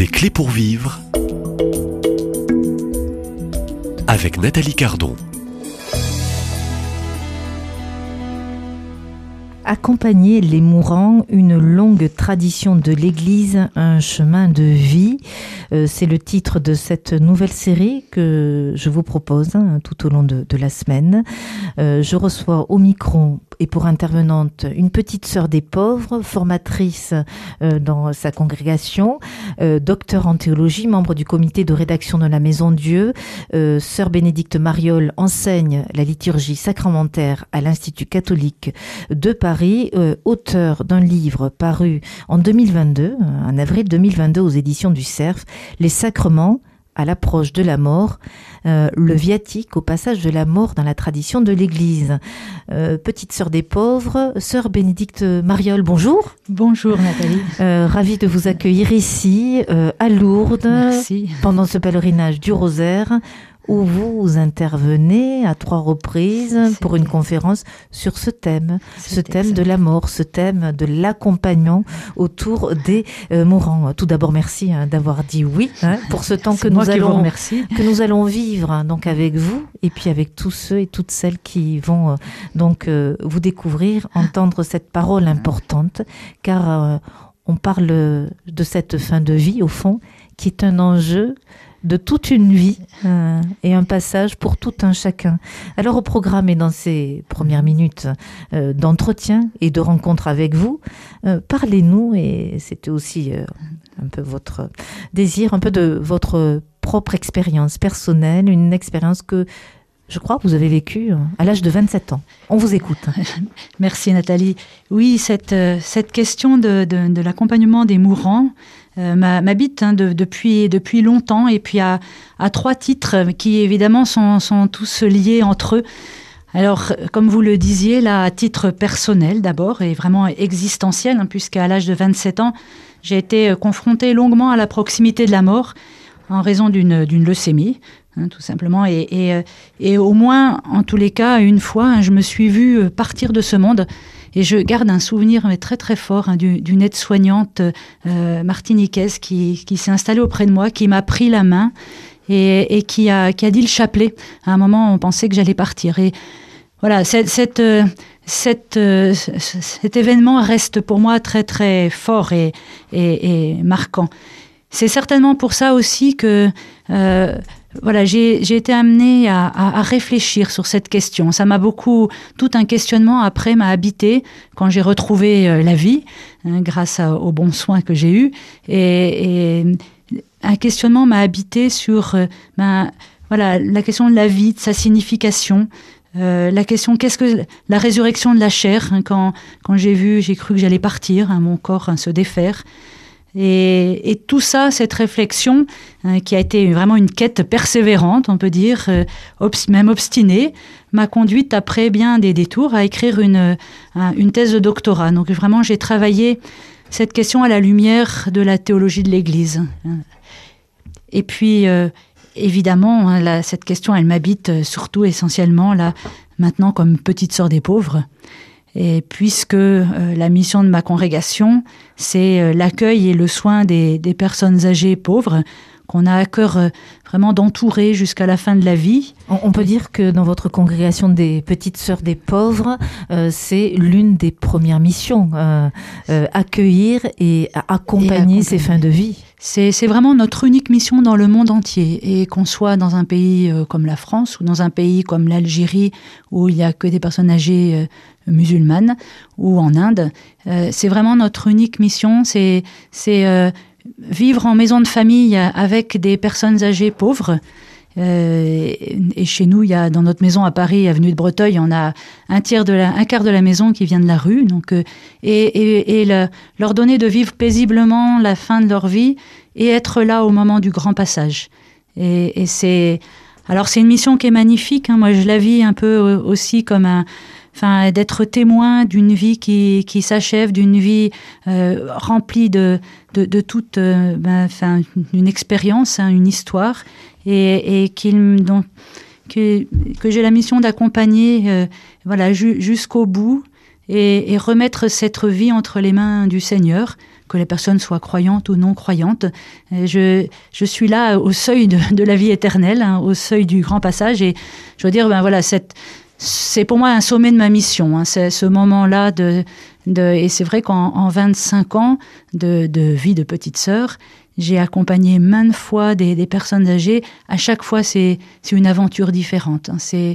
Des clés pour vivre avec Nathalie Cardon. Accompagner les mourants, une longue tradition de l'Église, un chemin de vie. Euh, c'est le titre de cette nouvelle série que je vous propose hein, tout au long de, la semaine. Euh, je reçois au micro et pour intervenante une petite sœur des pauvres, formatrice euh, dans sa congrégation, docteur en théologie, membre du comité de rédaction de la Maison Dieu. Sœur Bénédicte Mariol enseigne la liturgie sacramentaire à l'Institut catholique de Paris, auteur d'un livre paru en 2022, en avril 2022 aux éditions du Cerf, Les sacrements à l'approche de la mort, euh, le viatique au passage de la mort dans la tradition de l'Église. Euh, petite sœur des pauvres, sœur Bénédicte Mariol, bonjour. Bonjour Nathalie. Euh, ravie de vous accueillir ici à Lourdes Merci. pendant ce pèlerinage du rosaire où vous intervenez à trois reprises pour une conférence sur ce thème, ce thème de la mort, ce thème de l'accompagnement autour des euh, mourants. Tout d'abord, merci hein, d'avoir dit oui hein, pour ce temps que nous allons que nous allons vivre hein, donc avec vous et puis avec tous ceux et toutes celles qui vont euh, donc euh, vous découvrir, entendre cette parole importante, car on parle de cette fin de vie au fond, qui est un enjeu de toute une vie euh, et un passage pour tout un chacun. Alors au programme et dans ces premières minutes euh, d'entretien et de rencontre avec vous, euh, parlez-nous et c'était aussi euh, un peu votre désir, un peu de votre propre expérience personnelle, une expérience que je crois que vous avez vécue euh, à l'âge de 27 ans. On vous écoute. Merci Nathalie. Oui, cette, euh, cette question de, de, l'accompagnement des mourants euh, m'habite hein, de- depuis, depuis longtemps et puis à, à trois titres qui évidemment sont, sont tous liés entre eux. Alors, comme vous le disiez, là, à titre personnel d'abord et vraiment existentiel, hein, puisqu'à l'âge de 27 ans, j'ai été confrontée longuement à la proximité de la mort en raison d'une leucémie, hein, tout simplement. Et, euh, et au moins, en tous les cas, une fois, hein, je me suis vue euh, partir de ce monde. Et je garde un souvenir mais très très fort hein, du- d'une aide-soignante euh, martiniquaise qui, qui s'est installée auprès de moi, qui m'a pris la main et, et qui, a, qui a dit le chapelet. À un moment, on pensait que j'allais partir. Et voilà, cette, euh, cet événement reste pour moi très très fort et marquant. C'est certainement pour ça aussi que euh, voilà, j'ai été amenée à, réfléchir sur cette question. Ça m'a beaucoup, tout un questionnement après m'a habité quand j'ai retrouvé euh, la vie, hein, grâce aux bons soins que j'ai eus. Et, un questionnement m'a habité sur euh, ben, voilà, la question de la vie, de sa signification. La question qu'est-ce que la résurrection de la chair hein, quand quand j'ai vu j'ai cru que j'allais partir hein, mon corps se défaire et, tout ça, cette réflexion, hein, qui a été vraiment une quête persévérante, on peut dire, euh, même obstinée, m'a conduite après bien des détours à écrire une, euh, un- une thèse de doctorat. Donc vraiment, j'ai travaillé cette question à la lumière de la théologie de l'Église. Et puis, euh, évidemment, hein, cette question, elle m'habite euh, surtout essentiellement là, maintenant comme petite sœur des pauvres. Et puisque euh, la mission de ma congrégation, c'est euh, l'accueil et le soin des, des personnes âgées pauvres, qu'on a à cœur euh, vraiment d'entourer jusqu'à la fin de la vie. On, on peut dire que dans votre congrégation des petites sœurs des pauvres, euh, c'est l'une des premières missions, euh, accueillir et accompagner Et ces accompagner. fins de vie. C'est vraiment notre unique mission dans le monde entier. Et qu'on soit dans un pays comme la France ou dans un pays comme l'Algérie où il n'y a que des personnes âgées musulmanes ou en Inde, c'est vraiment notre unique mission. C'est vivre en maison de famille avec des personnes âgées pauvres. Euh, et chez nous, il y a dans notre maison à Paris, avenue de Breteuil, on a un tiers de la, un quart de la maison qui vient de la rue. Donc, euh, et et, et le- leur donner de vivre paisiblement la fin de leur vie et être là au moment du grand passage. Et, et c'est alors c'est une mission qui est magnifique. hein. Moi, je la vis un peu euh, aussi comme un enfin d'être témoin d'une vie qui, qui s'achève, d'une vie euh, remplie de, de, toute euh, ben, une expérience, hein, une histoire, et, et qu'il, dont, que, que j'ai la mission d'accompagner euh, voilà, ju- jusqu'au bout et, remettre cette vie entre les mains du Seigneur, que les personnes soient croyantes ou non croyantes. Je, je suis là au seuil de, la vie éternelle, hein, au seuil du grand passage, et je veux dire, ben voilà, cette, c'est pour moi un sommet de ma mission. Hein, c'est ce moment-là de, de, et c'est vrai qu'en 25 ans de, de, vie de petite sœur, j'ai accompagné maintes fois des, personnes âgées. À chaque fois, c'est une aventure différente. Hein. C'est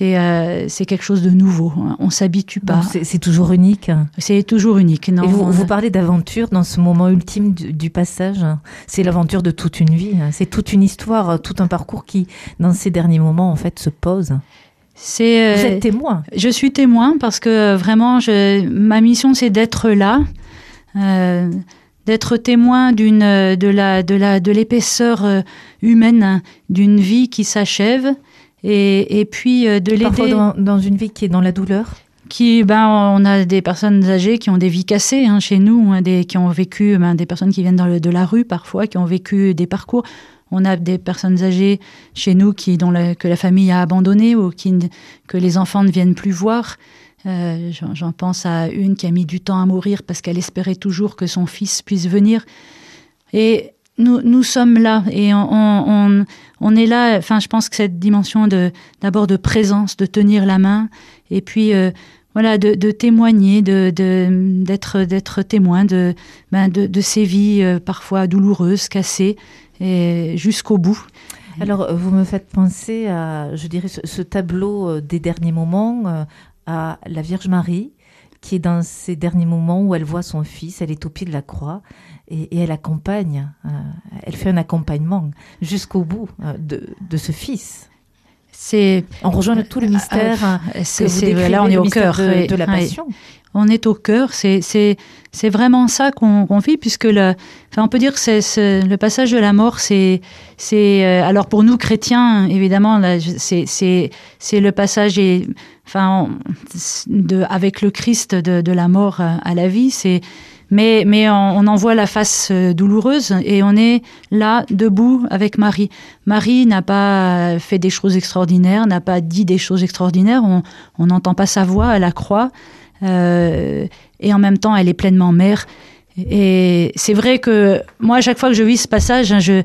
euh, c'est quelque chose de nouveau. Hein. On s'habitue pas. C'est toujours unique. C'est toujours unique. Non, vous, vous, parlez d'aventure dans ce moment ultime du, passage. C'est l'aventure de toute une vie. C'est toute une histoire, tout un parcours qui, dans ces derniers moments, en fait, se pose. C'est. Vous êtes témoin. Je suis témoin parce que vraiment, je, ma mission, c'est d'être là. Euh, d'être témoin d'une de la de la de l'épaisseur euh, humaine d'une vie qui s'achève et, et puis euh, de l'aider dans, dans, une vie qui est dans la douleur qui ben on a des personnes âgées qui ont des vies cassées hein, chez nous hein, des qui ont vécu ben, des personnes qui viennent de la rue parfois qui ont vécu des parcours on a des personnes âgées chez nous qui dont que la famille a abandonné ou qui que les enfants ne viennent plus voir euh, j'en pense à une qui a mis du temps à mourir parce qu'elle espérait toujours que son fils puisse venir. Et nous, nous sommes là et on, on, est là. Enfin, je pense que cette dimension de d'abord de présence, de tenir la main, et puis euh, voilà, de, témoigner, de d'être d'être témoin de, ben de, de ces vies euh, parfois douloureuses, cassées, et jusqu'au bout. Alors, vous me faites penser à, je dirais, ce tableau des derniers moments à la Vierge Marie, qui est dans ces derniers moments où elle voit son fils, elle est au pied de la croix et, elle accompagne, euh, elle fait un accompagnement jusqu'au bout euh, de, de, ce fils. C'est on rejoint tout le mystère. Euh, c'est là on est au cœur de, la passion on est au cœur. C'est vraiment ça qu'on vit, puisque enfin, on peut dire que c'est le passage de la mort, c'est euh, alors pour nous chrétiens, évidemment, c'est le passage et, enfin, de, avec le Christ de, de, la mort à la vie. C'est mais, on, en voit la face euh, douloureuse et on est là, debout avec Marie. Marie n'a pas fait des choses extraordinaires, n'a pas dit des choses extraordinaires, on n'entend pas sa voix à la croix. Euh, et en même temps, elle est pleinement mère. Et c'est vrai que moi, à chaque fois que je vis ce passage, hein, je,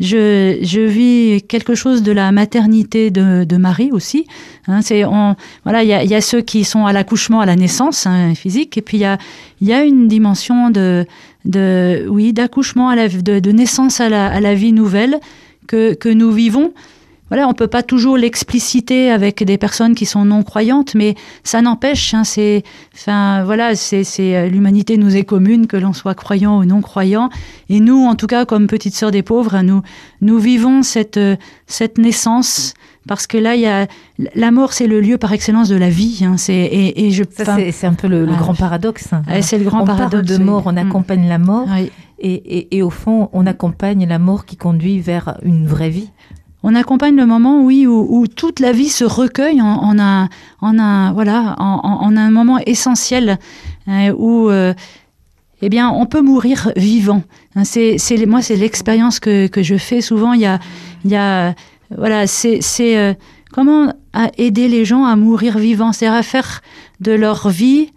je, je, vis quelque chose de la maternité de, Marie aussi. Hein, c'est, on, voilà, il y a, y a, ceux qui sont à l'accouchement, à la naissance hein, physique, et puis il y a, y a une dimension de, de oui, d'accouchement, à la, de, de naissance à la, à la vie nouvelle que, que nous vivons voilà, on peut pas toujours l'expliciter avec des personnes qui sont non croyantes, mais ça n'empêche. Hein, c'est, enfin, voilà, c'est, euh, l'humanité nous est commune, que l'on soit croyant ou non croyant. Et nous, en tout cas, comme petite sœur des pauvres, nous, nous vivons cette, euh, cette naissance. Parce que là, il y a la mort, c'est le lieu par excellence de la vie. Hein, c'est et, et je. c'est, un peu le, grand paradoxe. Hein. c'est le grand on paradoxe. Parle de mort, on mm. accompagne la mort, et, et, et, au fond, on accompagne la mort qui conduit vers une vraie vie on accompagne le moment, oui, où, toute la vie se recueille en, un, en un, voilà, en, un moment essentiel hein, où, euh, eh bien, on peut mourir vivant. Hein, c'est, c'est, moi, c'est l'expérience que, que, je fais souvent. Il y a, il y a voilà, c'est, c'est euh, comment aider les gens à mourir vivant, c'est à faire de leur vie.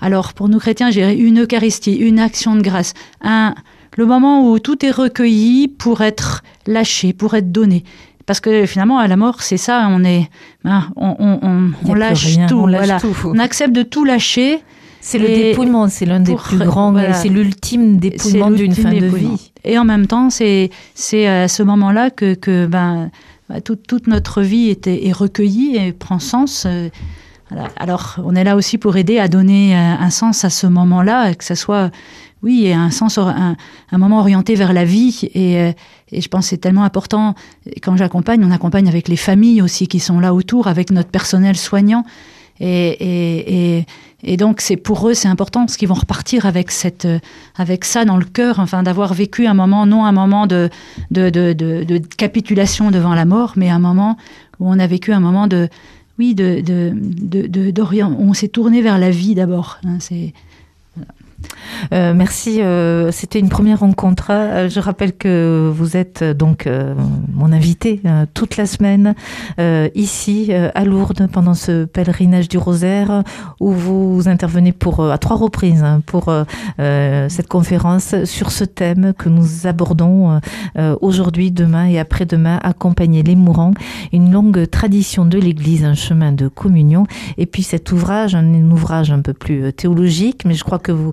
Alors, pour nous chrétiens, j'ai une Eucharistie, une action de grâce, un le moment où tout est recueilli pour être lâché, pour être donné. Parce que finalement, à la mort, c'est ça, on est, hein, on, lâche tout, on voilà. On accepte de tout lâcher. C'est le dépouillement, c'est l'un des plus grands, c'est l'ultime dépouillement d'une fin de vie. Et en même temps, c'est c'est à ce moment-là que, que ben, bah, toute notre vie est, est, recueillie et prend sens. Euh, Alors, on est là aussi pour aider à donner un sens à ce moment-là, que ce soit oui, un sens, un, moment orienté vers la vie. Et, euh, et je pense que c'est tellement important. Quand j'accompagne, on accompagne avec les familles aussi qui sont là autour, avec notre personnel soignant. Et, et, et donc, c'est pour eux, c'est important parce qu'ils vont repartir avec cette, avec ça dans le cœur, enfin, d'avoir vécu un moment, non un moment de, de, de, capitulation devant la mort, mais un moment où on a vécu un moment de, oui, de, de, de, on s'est tourné vers la vie d'abord. Hein, c'est Euh, merci. Euh, c'était une première rencontre. Euh, je rappelle que vous êtes donc mon invité toute la semaine ici à Lourdes pendant ce pèlerinage du Rosaire où vous intervenez pour à trois reprises hein, pour cette conférence sur ce thème que nous abordons aujourd'hui, demain et après-demain. Accompagner les mourants, une longue tradition de l'Église, un chemin de communion. Et puis cet ouvrage, un, ouvrage un peu plus théologique, mais je crois que vous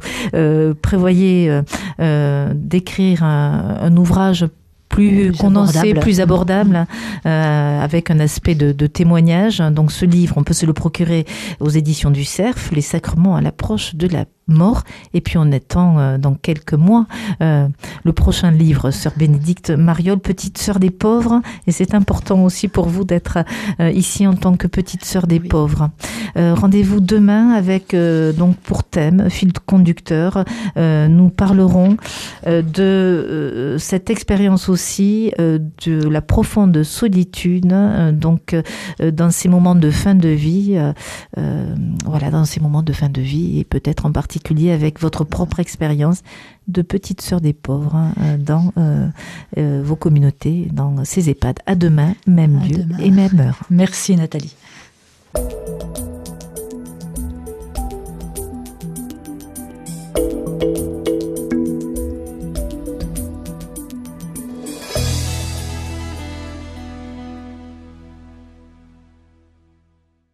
prévoyez euh, euh, d'écrire un, ouvrage plus, condensé, plus abordable, euh, avec un aspect de, de, témoignage. Donc ce livre, on peut se le procurer aux éditions du Cerf, Les sacrements à l'approche de la mort. Et puis on attend euh, dans quelques mois euh, le prochain livre, Sœur Bénédicte Mariol, petite sœur des pauvres. Et c'est important aussi pour vous d'être ici en tant que petite sœur des pauvres. Rendez-vous demain avec donc pour thème fil conducteur. nous parlerons de cette expérience aussi de la profonde solitude. donc dans ces moments de fin de vie, voilà, dans ces moments de fin de vie et peut-être en particulier avec votre propre expérience de petite sœur des pauvres hein, euh, dans euh, euh, vos communautés, dans ces EHPAD. À demain, même lieu et même heure. Merci Nathalie.